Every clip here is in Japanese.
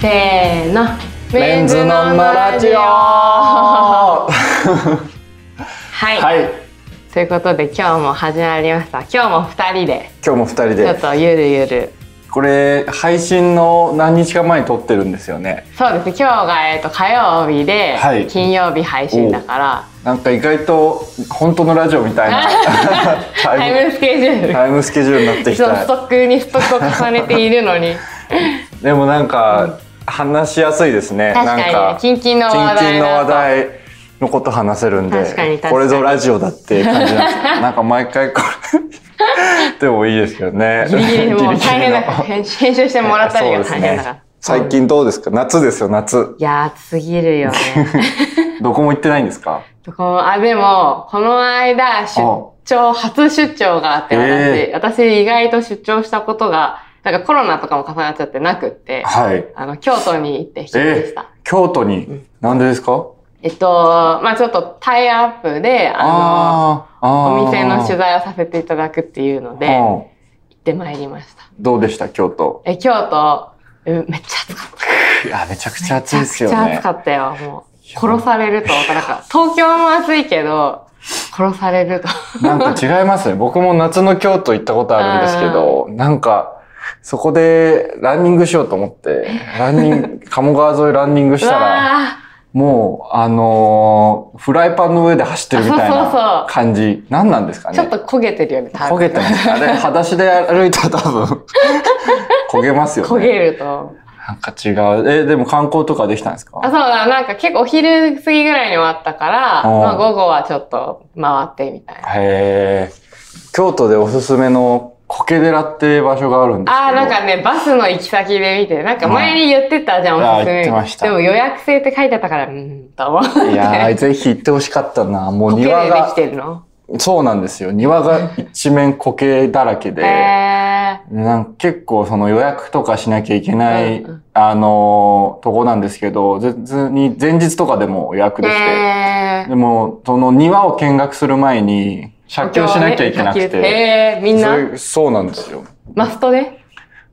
せーの。メンズノンノラジオ。は はい、いということで今日も始まりました。今日も2人で。今日も二人ちょっでとゆるゆる。これ配信の何日か前に撮ってるんですよね。そうです。ね今日が、えー、と火曜日で、はい。金曜日配信だから。なんか意外と本当のラジオみたいな。タ タイムスケジュール。タイムスケジュールになってきそのストたックにストックを重ねているのに。でもなんか、話しやすいですね。確かにねなんかキンキンの話題キンキンの話だ題のこと話せるんで確かに確かに。これぞラジオだっていう感じなんですよ。なんか毎回これでもいいですけどね。ギリギリもう大変だ。から編集してもらったりが大変だから、最近どうですか？夏ですよ夏。いや暑すぎるよね。どこも行ってないんですか？このあでもこの間出張初出張があって私,、え私意外と出張したことがなんかコロナとかも重なっちゃってなくってはい。あの京都に行って一人でした、京都に、なんでですか？えっとまあちょっとタイアップであのお店の取材をさせていただくっていうのでうん。行ってまいりました。どうでした？京都。え京都えめっちゃ暑かった。いやめちゃくちゃ暑いですよね。めちゃくちゃ暑かったよもう。殺されると。思ったなんか東京も暑いけど殺されると。なんか違いますね。僕も夏の京都行ったことあるんですけど なんかそこでランニングしようと思ってランニング 鴨川沿いランニングしたらもうあのーフライパンの上で走ってるみたいあそうそうそうな感じ。何なんですかね？ーちょっと焦げてるよね多分。焦げてます。あれ裸足で歩いたら多分。焦げますよね。焦げると。なんか違う。え、でも観光とかできたんですか？あ、そうだ、なんか結構お昼過ぎぐらいに終わったから、うん。まあ午後はちょっと回ってみたいな。へえ。京都でおすすめの苔寺って場所があるんですけど。あー、なんかね、バスの行き先で見て、なんか前に言ってたじゃん、うんおすすめ。あ言ってましたでも予約制って書いてあったから、うーん、と思って。いやー、ぜひ行ってほしかったな。もう苔庭がででき、てるの？そうなんですよ。庭が一面苔だらけで、へなんか結構その予約とかしなきゃいけない、うんうんあのーとこなんですけど、別に前日とかでも予約ー。できて、へでも、その庭を見学する前に、写経しなきゃいけなくて。へー、みんな？そうなんですよ。マストで？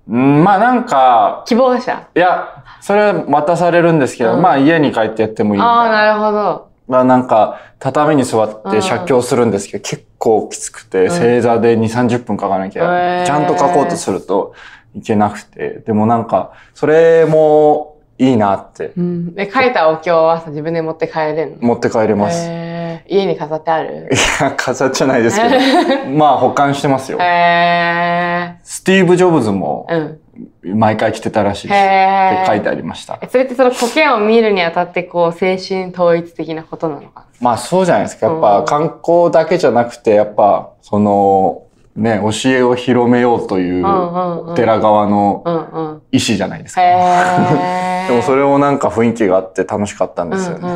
うんまあなんか、希望者？いや、それは渡されるんですけど、うんまあ家に帰ってやってもいいああ、な。なるほど。まあなんか、畳に座っうんて写経するんですけど、結構きつくて、ん正座で2、30分かかなきへゃ、ーちゃんと書こうとするといけなくて、でもなんか、それもいいなって、うん。で、書いたお経はさ、自分で持って帰れるの？持って帰れます。家に飾ってある？いや、飾っちゃないですけど、まあ保管してますよ。へスティーブ・ジョブズもー。うん。毎回来てたらしいです。へーって書いてありました。えそれってその苔を見るにあたってこう精神統一的なことなのかまあそうじゃないですか。やっうんぱ観光だけじゃなくて、やっぱそのね、教えを広めようというお寺側の。意思じゃないですか。でもそれをなんか雰囲気があって楽しかったんですよね。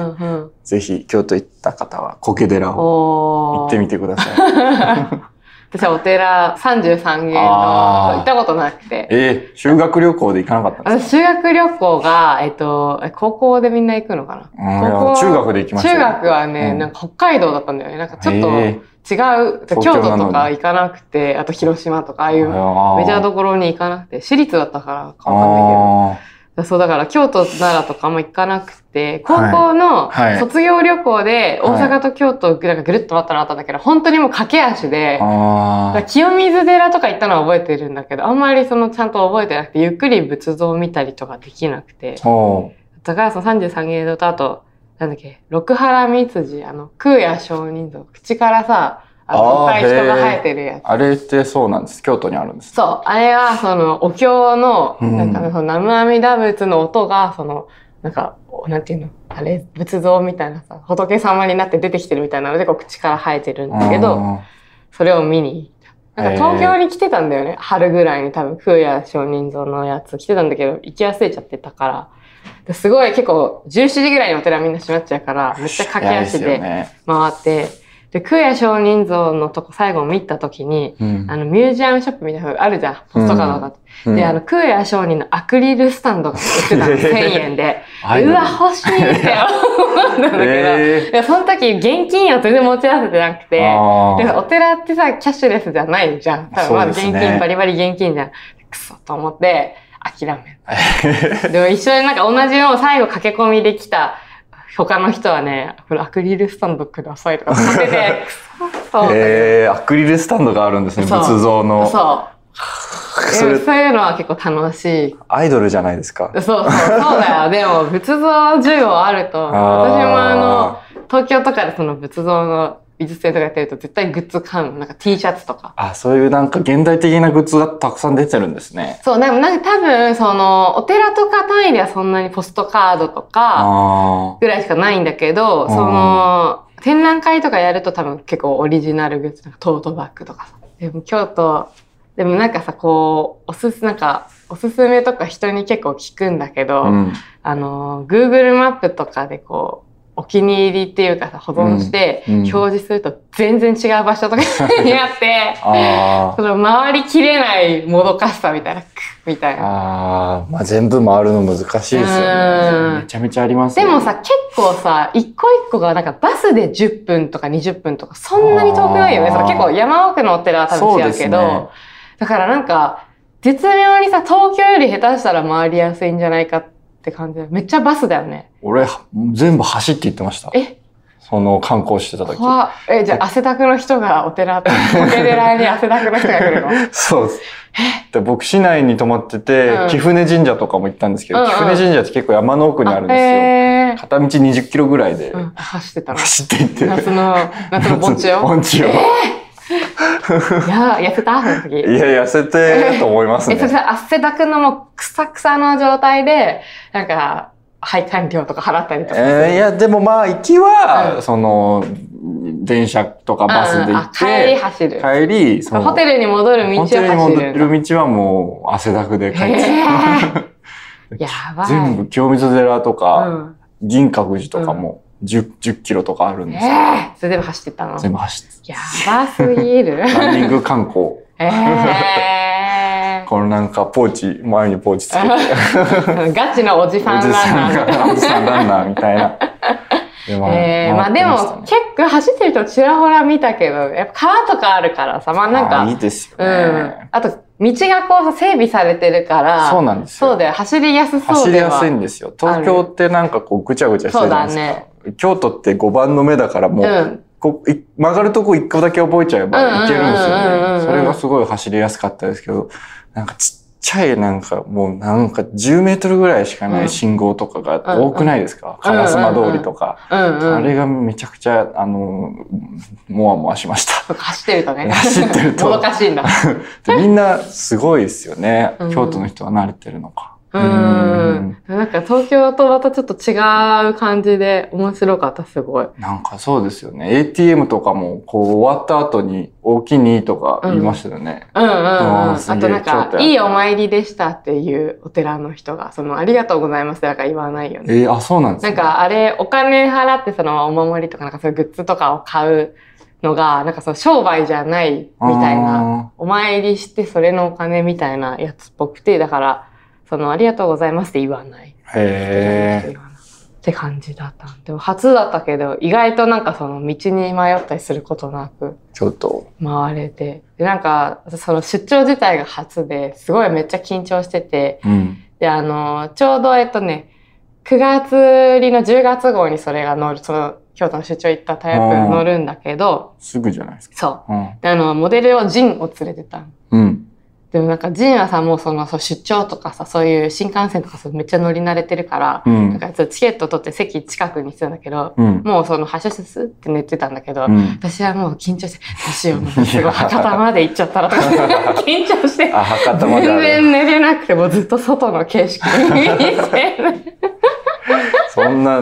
ぜひ京都行った方は苔寺を行ってみてください。私はお寺33軒の行ったことなくて。えー、修学旅行で行かなかったんです私修学旅行が、えっと、え高校でみんな行くのかな、中学で行きましたよ中学はね、うんなんか北海道だったんだよね。なんかちょっと違へう、東京都とか行かなくて、あと広島とかああいうメジャーどころに行かなくて、私立だったからかわかんないけど。あそう、だから京都、奈良とかあんま行かなくて、高校のはい。卒業旅行で大阪と京都なんかぐるっと回ったのあったんだけど、本当にもう駆け足で。清水寺とか行ったのは覚えてるんだけど、あんまりそのちゃんと覚えてなくて、ゆっくり仏像を見たりとかできなくて、だからその33芸堂とあと、なんだっけ、六原三辻、あの、空也上人像、口からさ、あの、いっぱい人が生えてるやつ。あれってそうなんです。京都にあるんです。そう。あれは、その、お経の、うんなんか、その、南無阿弥陀仏の音が、その、なんか、おなんていうの？あれ、仏像みたいなさ、仏様になって出てきてるみたいなので、こう、口から生えてるんだけど、あそれを見に行った。なんか、東京に来てたんだよね。春ぐらいに多分、空也上人像のやつ来てたんだけど、行き忘れちゃってたから、ですごい結構、17時ぐらいにお寺みんな閉まっちゃうから、めっちゃー駆け足で回って、で、空也上人像のとこ最後見たときに、うん。あの、ミュージアムショップみたいなのがあるじゃん。ポストカードがあって。うん。で、あの、空也上人のアクリルスタンドが売ってたの、1000円で。うわ、欲しいって思ったんだけど、えいやその時現金を全然持ち合わせてなくて、でお寺ってさ、キャッシュレスじゃないじゃん。多分まだ現そうですね。金、バリバリ現金じゃん。くそと思って、諦める。でも一緒になんか同じのを最後駆け込みできた他の人はね、これアクリルスタンドくださいとか使ってて。えー、アクリルスタンドがあるんですね、仏像の。そう。そそういうのは結構楽しい。アイドルじゃないですか。そうそう、そうだよ。でも仏像需要あると、私もあの、東京とかでその仏像の美術展とかやってると絶対グッズ買うの。なんか T シャツとか。あ、そういうなんか現代的なグッズがたくさん出てるんですね。そう、でもなんか多分、その、お寺とか単位ではそんなにポストカードとか、あぐらいしかないんだけど、んその、展覧会とかやると多分結構オリジナルグッズ、なんかトートバッグとかさ。でも京都、でもなんかさ、こう、おすす、なんか、おすすめとか人に結構聞くんだけど、あ。うん。あの、Google マップとかでこう、お気に入りっていうかさ、保存して、表示すると全然違う場所とかに あって、あその回りきれないもどかしさみたいな、みたいあ。な。ああ。まあ全部回るの難しいですようね。んめちゃめちゃありますねでもさ、結構さ、一個一個がなんかバスで10分とか20分とか、そんなに遠くないよね。その結構山奥のお寺は多分違うけど、ねだからなんか、絶妙にさ、東京より下手したら回りやすいんじゃないかって感じで、めっちゃバスだよね。俺、全部走って行ってました。え？その観光してた時。え、じゃあ汗だくの人がお寺、お寺に汗だくの人が来るの？そうです。で僕、市内に泊まってて、うん貴船神社とかも行ったんですけど、うんうん貴船神社って結構山の奥にあるんですよ。へー片道20キロぐらいでうん、走ってたの。走って行って。夏の、夏の盆地を？盆地を。いや、痩せたその時。いや、痩せてると思いますえ、それ汗だくのもう、くさくさの状態で、なんか、配管料とか払ったりとか。えーいや、でもまあ、行きは、うんその、電車とかバスで行っうんうんあ帰りて、走る。帰り、そのホテルに戻る道走るんだ。テルに戻る道はもう汗だくで帰って、へー やばい。全部清水寺とうか、ん。銀閣寺とかも10、10キロとかあるんえですよ。えそれでも走ってったの？全部走って。やばすぎる。ランニング観光。ええ このなんかポーチ、前にポーチつけて、ガチのおじさんランナー。が、おじさんランナーみたいな。でまええまあでも、結構走ってる人ちらほら見たけど、やっぱ川とかあるからさ、まあなんか、いいですようね。ん。あと、道がこう整備されてるから、そうなんですよ。そうだよ、走りやすそうでは。走りやすいんですよ。東京ってなんかこうぐちゃぐちゃしてるじゃないですか。京都って5番の目だからもう、うんこうい曲がるとこ1個だけ覚えちゃえばいけるんですよね。それがすごい走りやすかったですけど、なんかちっちゃいなんかもうなんか10メートルぐらいしかない信号とかが多くないですか？うんうん烏丸通りとか。あれがめちゃくちゃ、あの、もわもわしました。走ってるとね。走ってるともどかしいんだ。でみんなすごいですよね。うん京都の人は慣れてるのか。ううんん。なんか東京とまたちょっと違う感じで面白かった、すごい。なんかそうですよね。ATM とかも、こう終わった後に、大きにとか言いましたよね。うんうんうん。ああーすげえとなんか、いいお参りでしたっていうお寺の人が、その、ありがとうございますとか言わないよね。えーあ、そうなんですね。なんかあれ、お金払ってそのお守りとかなんかそういうグッズとかを買うのが、なんかその商売じゃないみたいな、お参りしてそれのお金みたいなやつっぽくて、だから、そのありがとうございますって言わない。へえ。って感じだった。でも初だったけど、意外となんかその道に迷ったりすることなくちょっと。回れて。で、なんか、その出張自体が初で、すごいめっちゃ緊張してて、うん。で、あの、ちょうどえっとね、9月入りの10月号にそれが乗る、その、京都の出張行ったタイプが乗るんだけど、すぐじゃないですか。そう。うん。で、あの、モデルをジンを連れてたの。うん。でもなんかジンはさ、もうその、そう出張とかさ、そういう新幹線とかさめっちゃ乗り慣れてるから、うん。なんかチケット取って席近くにしてたんだけど、うん。もうその発車すって寝てたんだけど、うん。私はもう緊張して、どうしよう、すごい博多まで行っちゃったらとか、緊張して。全然寝れなくて、もうずっと外の景色見て、そんな、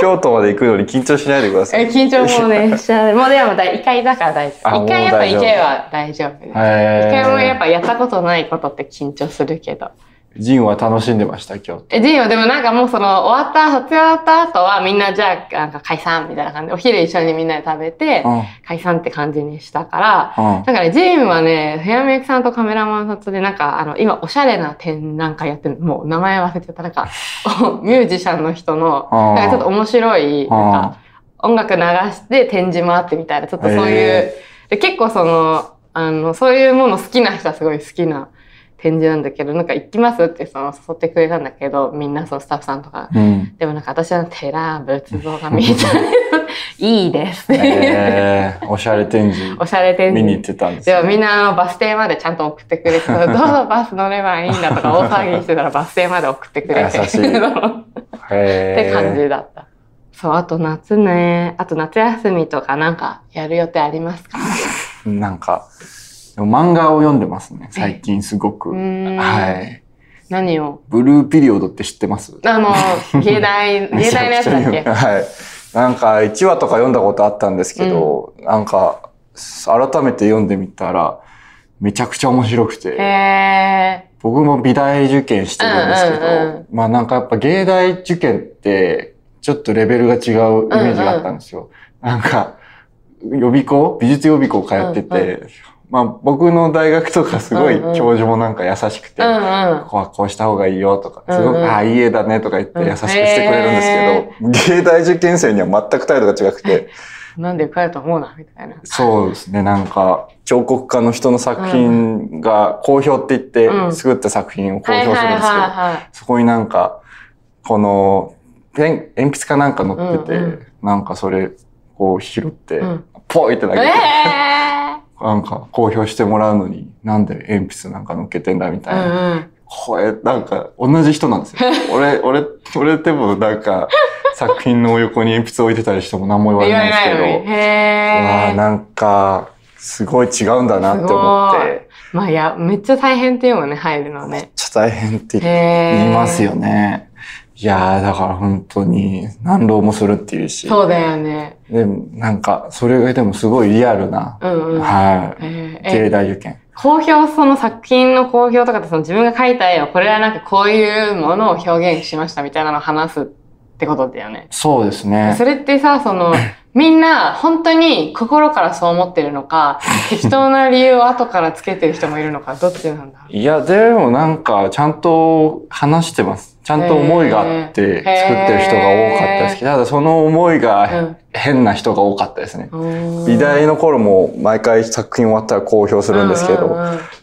京都まで行くのに緊張しないでください。え緊張もね、しちゃう。もうでもだ、一回だから大丈あ夫。一回やっぱ行けば大丈夫です。一へ回もやっえ。ぱやったことないことって緊張するけど。ジンは楽しんでました、今日。え、ジンはでもなんかもうその終わった、卒業終わった後はみんなじゃあなんか解散みたいな感じで、お昼一緒にみんなで食べて、うん。解散って感じにしたから、うん。だからジンはね、ヘアメイクさんとカメラマンさんとでなんかあの、今おしゃれな展覧会やってるもう名前忘れちゃった。なんか、ミュージシャンの人の、うんなんかちょっと面白い、なんか音楽流して展示もあってみたいな、ちょっとそういうへ、で結構その、あの、そういうもの好きな人はすごい好きな展示なんだけど、なんか行きますってその誘ってくれたんだけど、みんなそのスタッフさんとか。うん。でもなんか私は寺、仏像が見えた いいです。えー、おしゃれ展示おしゃれ展見に行っ示。てたんですでもよ。みんなバス停までちゃんと送ってくれて、どうぞバス乗ればいいんだとか大騒ぎしてたら バス停まで送ってくれて。優しいっへて感じだった。そう、あと夏ね。あと夏休みとかなんかやる予定ありますか？なんか、漫画を読んでますね、最近すごく。はい。何を？ブルーピリオドって知ってます？あの、芸大、芸大のやつだっけ？はい。なんか1話とか読んだことあったんですけど、なんか改めて読んでみたらめちゃくちゃ面白くて、へ僕も美大受験してるんですけど、うんうんうん。まあなんかやっぱ芸大受験ってちょっとレベルが違うイメージがあったんですよ。なんか予備校？美術予備校通ってて、うんまあ僕の大学とかすごい教授もなんか優しくて、ー。うんうん。ここはこうした方がいいよとか、すごく、うん。うんああ、いい絵だねとか言って優しくしてくれるんですけど、芸大受験生には全く態度が違くて、なんで受かると思うな、みたいな。そうですね、なんか、彫刻家の人の作品が好評って言って、うん。作った作品を公表するんですけど。そこになんか、この、鉛筆かなんか乗ってて、うんうん。なんかそれ、こう拾って、うん。ポイって投げて、えなんか公表してもらうのに、なんで鉛筆なんか乗っけてんだみえたいな。うんうん。これ、なんか、同じ人なんですよ。俺、俺、俺でもなんか、作品の横に鉛筆置いてたりしても何も言われないんですけど。わ。あなんか、すごい違うんだなって思って、まあ、いや、めっちゃ大変っていうもんね、入るのめっね。ちゃ大変って。言いますよ。ね。いやー、だから本当に何浪もするっていうし、そうだよね。でもなんか、それがでもすごいリアルな、うんうん。はい、えー芸え、大受験。公表、その作品の公表とかってその自分が描いた絵を、これはなんかこういうものを表現しましたみたいなのを話すってことだよね。そうですねそ。れってさ、その、みんな本当に心からそう思ってるのか、適当な理由を後からつけてる人もいるのか、どっちなんだ？いや、でもなんか、ちゃんと話してます。ちゃんと思いがあって作ってる人が多かったですけど、ただその思いがうん変な人が多かったですね。うん美大の頃も毎回作品終わったら公表するんですけど、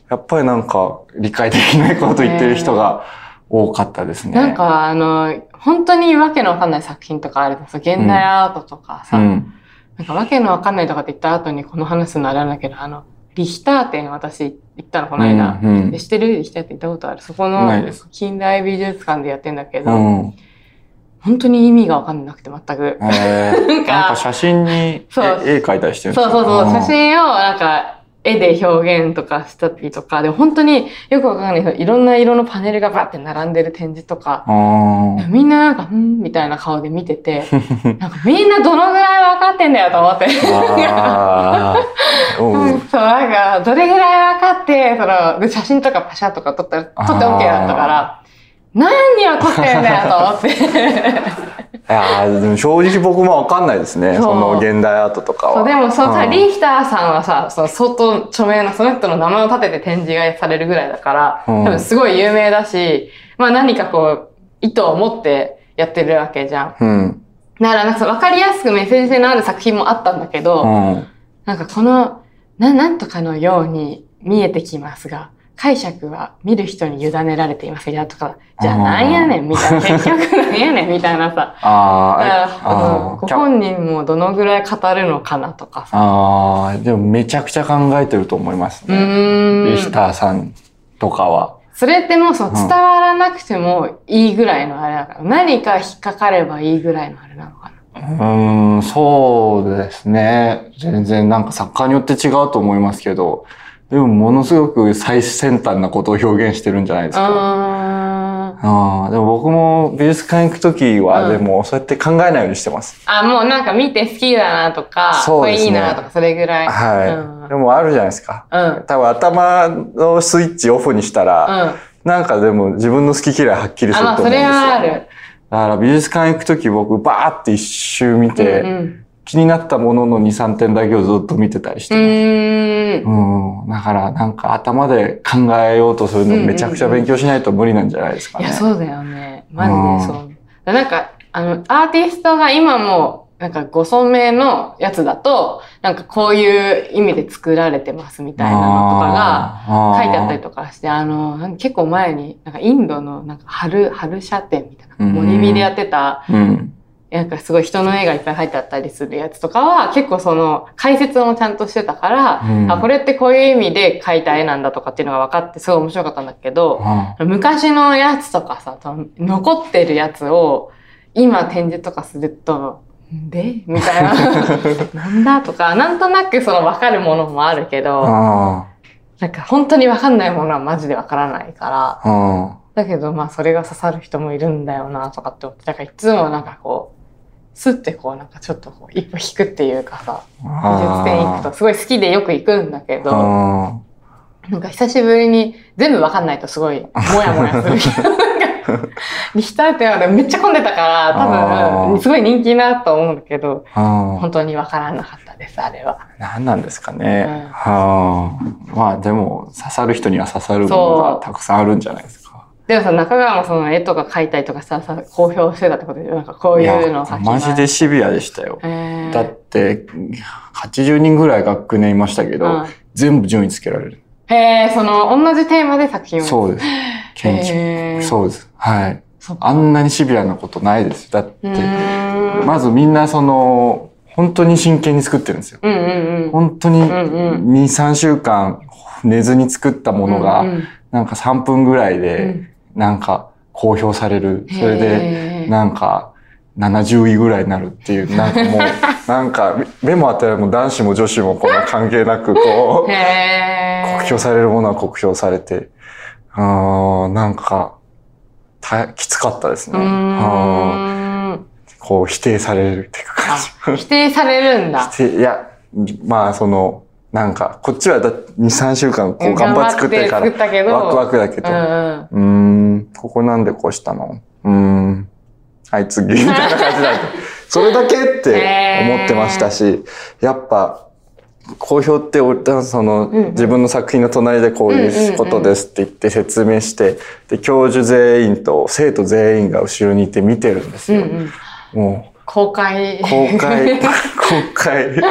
やっぱりなんか理解できないこと言ってる人が多かったですね。なんかあの、本当にわけのわかんない作品とかあるとさ、現代アートとかさ、うん。なんかわけのわかんないとかって言った後にこの話すのあれなんだけど、あの、リヒター展私行ったの、この間。うんうんで知ってるリヒター展行ったことある？そこのないです近代美術館でやってんだけど、うん。本当に意味がわかんなくて全く。えー、なんか写真に絵描いたりしてるんですそうそうそう、か写真をなんか絵で表現とかしたりとか、で本当によくわかんないけど、いろんな色のパネルがバって並んでる展示とか、みんななんか、んみたいな顔で見てて、なんかみんなどのぐらい分かってんだよと思って。そう、なんか、どれぐらい分かって、その、で写真とかパシャとか撮ったら、撮って OK だったから、何を撮ってんだよと思って。いやーでも正直僕もわかんないですね。その現代アートとかは。そうでも、そのさ、うんリヒターさんはさ、その相当著名な、その人の名前を立てて展示がされるぐらいだから、うん多分すごい有名だし、まあ何かこう、意図を持ってやってるわけじゃん。うん。だから、なんかそう分かりやすくメッセージ性のある作品もあったんだけど、うん。なんかこの、な、なんとかのように見えてきますが、解釈は見る人に委ねられていますが、とか、じゃあなんやねんみたいな、結局なんやねんみたいなさ。ああご本人もどのぐらい語るのかなとかさ。ああ、でもめちゃくちゃ考えてると思いますうね。リヒターさんとかは。それってもうそのうん伝わらなくてもいいぐらいのあれだから、何か引っかかればいいぐらいのあれなのかな。うーん、そうですね。全然なんか作家によって違うと思いますけど、でもものすごく最先端なことを表現してるんじゃないですか。ああ、でも僕も美術館行くときは、うんでもそうやって考えないようにしてます。あ、もうなんか見て好きだなとか、そうねいいなとか、それぐらい。はい。うんでもあるじゃないですか。うん。多分頭のスイッチオフにしたら、うん。なんかでも自分の好き嫌いはっきりすあ、ると思うんですよ。まあそれはある。だから美術館行くとき僕バーって一周見て、うんうん気になったものの2、3点だけをずっと見てたりしうてます。ーん。うん。だからなんか頭で考えようとするのめちゃくちゃ勉強しないと無理なんじゃないですかね。いや、そうだよね。マジでそう。なんか、あの、アーティストが今もなんかご存命のやつだと、なんかこういう意味で作られてますみたいなのとかが書いてあったりとかして、あの、結構前に、なんかインドのなんか春、春社展みたいな、うん森ビでやってた、うん。なんかすごい人の絵がいっぱい入ってあったりするやつとかは、結構その解説もちゃんとしてたから、うんあ、これってこういう意味で描いた絵なんだとかっていうのが分かってすごい面白かったんだけど、あ昔のやつとかさ、残ってるやつを今展示とかすると、んで？みたいな。なんだとか、なんとなくその分かるものもあるけど、あなんか本当に分かんないものはマジで分からないから、あ。だけどまあそれが刺さる人もいるんだよなとかって思って、だからいつもなんかこう、スッてこうなんかちょっとこう一歩引くっていうかさ、美術展行くとすごい好きでよく行くんだけど、あなんか久しぶりに全部わかんないとすごいもやもやするけど。リヒター展はめっちゃ混んでたから、多分すごい人気なと思うんだけど、本当にわからなかったです、あれは。何なんですかね。うんはあ。まあでも、刺さる人には刺さるものがたくさんあるんじゃないですか。でもさ、中川もその絵とか描いたりとかさ、さ公表してたってことで、なんかこういうのをマジでシビアでしたよ。えー、だって、80人ぐらい学年いましたけど、うん全部順位つけられる。へえ、その同じテーマで作品を。そうです。研究。へーそうです。はい。あんなにシビアなことないです。だってまずみんなその、本当に真剣に作ってるんですよ。うんうんうん。本当にうんうん2、3週間寝ずに作ったものが、なんか3分ぐらいうで、んなんか公表される。それで、なんか、70位ぐらいになるっていう、なんかもう、なんか、目も当たりも男子も女子もこの関係なく、こう、酷評されるものは酷評されて、あーなんか、たきつかったですね。うこう否定されるっていう感じ。否定されるんだ。否定いや、まあその、なんか、こっちはだ2、3週間こう頑張って作ってるから、ワクワクだけど、うんうん。ここなんでこうしたの？うーん、はい次、みたいな感じだと。それだけって思ってましたし、やっぱ、好評ってその、んうん自分の作品の隣でこういうことですって言って説明して、で、教授全員と生徒全員が後ろにいて見てるんですよ。うんうん。も公開。う、公開、公開。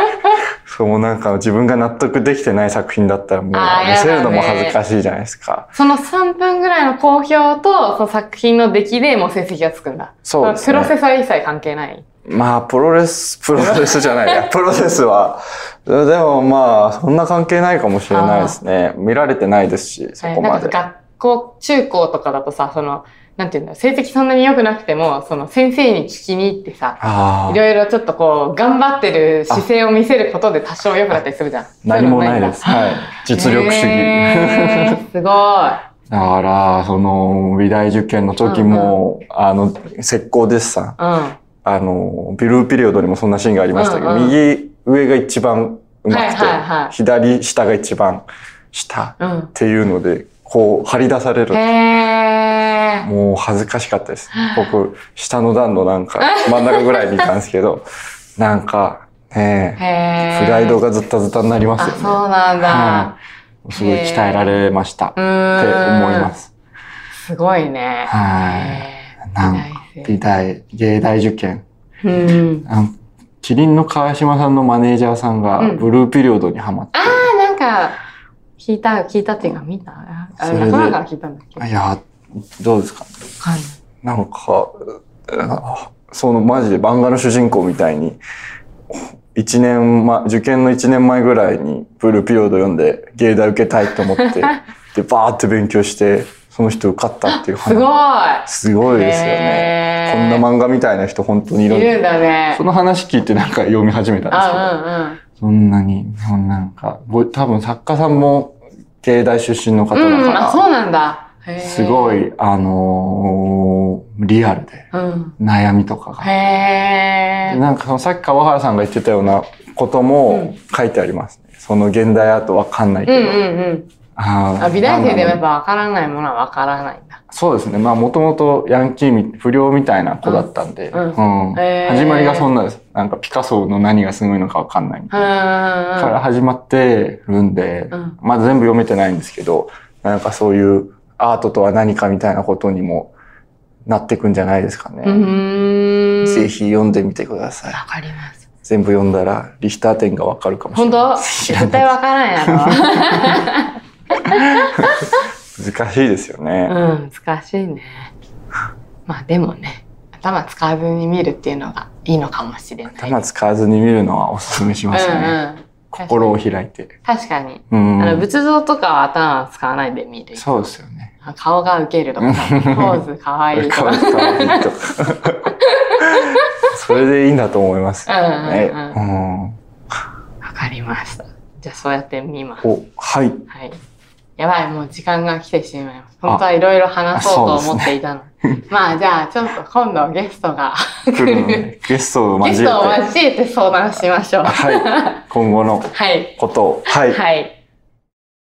そう、なんか自分が納得できてない作品だったらもう見せるのも恥ずかしいじゃないですか。その3分ぐらいの公表と、その作品の出来でもう成績がつくんだ。そうですねプロセスは一切関係ない。まあ、プロレス、プロレスじゃないや。プロセスは。でもまあ、そんな関係ないかもしれないですね。見られてないですし、そこまで。学校、中高とかだとさ、その、なんていうんだ成績そんなに良くなくても、その先生に聞きに行ってさ。いろいろちょっとこう、頑張ってる姿勢を見せることで多少良くなったりするじゃん。何もないです。はい。実力主義。へーすごい。だから、その、美大受験の時も、あの、石膏デッサン。うん。あの、ビルーピリオドにもそんなシーンがありましたけど、うんうん右上が一番うまくて、はいはいはい左下が一番下うんっ。ていうので、こう、張り出される。へー。もう恥ずかしかったです。僕、下の段のなんか、真ん中ぐらいにいたんですけど、なんか、ね。プライドがずったずたになりますあ、よね。そうなんだ。はいすごい鍛えられましたって思います。すごいね。はいなんか美大芸大受験。生うん。キリンの川島さんのマネージャーさんがうんブルーピリオドにハマって、ああ、なんか、聞いた、聞いたっていうか見た？あそれで仲間から聞いたんだっけ？いや、どうですか？はい。なんか、あそのマジで漫画の主人公みたいに、一年前、受験の一年前ぐらいにブルーピリオド読んで芸大受けたいと思って、で、バーって勉強して、その人受かったっていうすごい話。すごいですよね。こんな漫画みたいな人本当にいるいるんだねそ。の話聞いてなんか読み始めたんですけど、あ、そんなに、そんなんか、ご多分作家さんも芸大出身の方うんうん。うん、だから、あ、そうなんだ。すご。い、あのーリアルでうん。悩みとかが。へー。でなんかそのさっき川原さんが言ってたようなことも書いてありますね。その現代アートわかんないけど。うんうんうん。あーあ、美大生でもやっぱわからないものはわからないんだ。そうですね。まあもともとヤンキーみ、不良みたいな子だったんで、うんうんへー始まりがそんなです。なんかピカソの何がすごいのかわかんないみたいな。うん。から始まってるんで、うんまだ全部読めてないんですけど、なんかそういうアートとは何かみたいなことにもなってくんじゃないですかうね。ぜひ読んでみてください。わかります。全部読んだらリヒター点がわかるかもしれ本ない。当絶対わからんやろ。難しいですよね。うん、難しいね。まあでもね、頭使わずに見るっていうのがいいのかもしれない。頭使わずに見るのはおすすめしますね。うんうん。心を開いて。確かに。うん。あの仏像とかは頭使わないで見る。そうですよね。あ顔がウケるとか、ポーズかわいいとか。それでいいんだと思います。うんうんねうんうん。わかりました。じゃあそうやって見ます。お、はい。はい。やばい、もう時間が来てしまいます。本当はいろいろ話そうと思っていたの。まあじゃあちょっと今度ゲストが来る ゲストをゲス交えて。トを交えて相談しましょう。はい。今後の はい。ことを。はい。はい。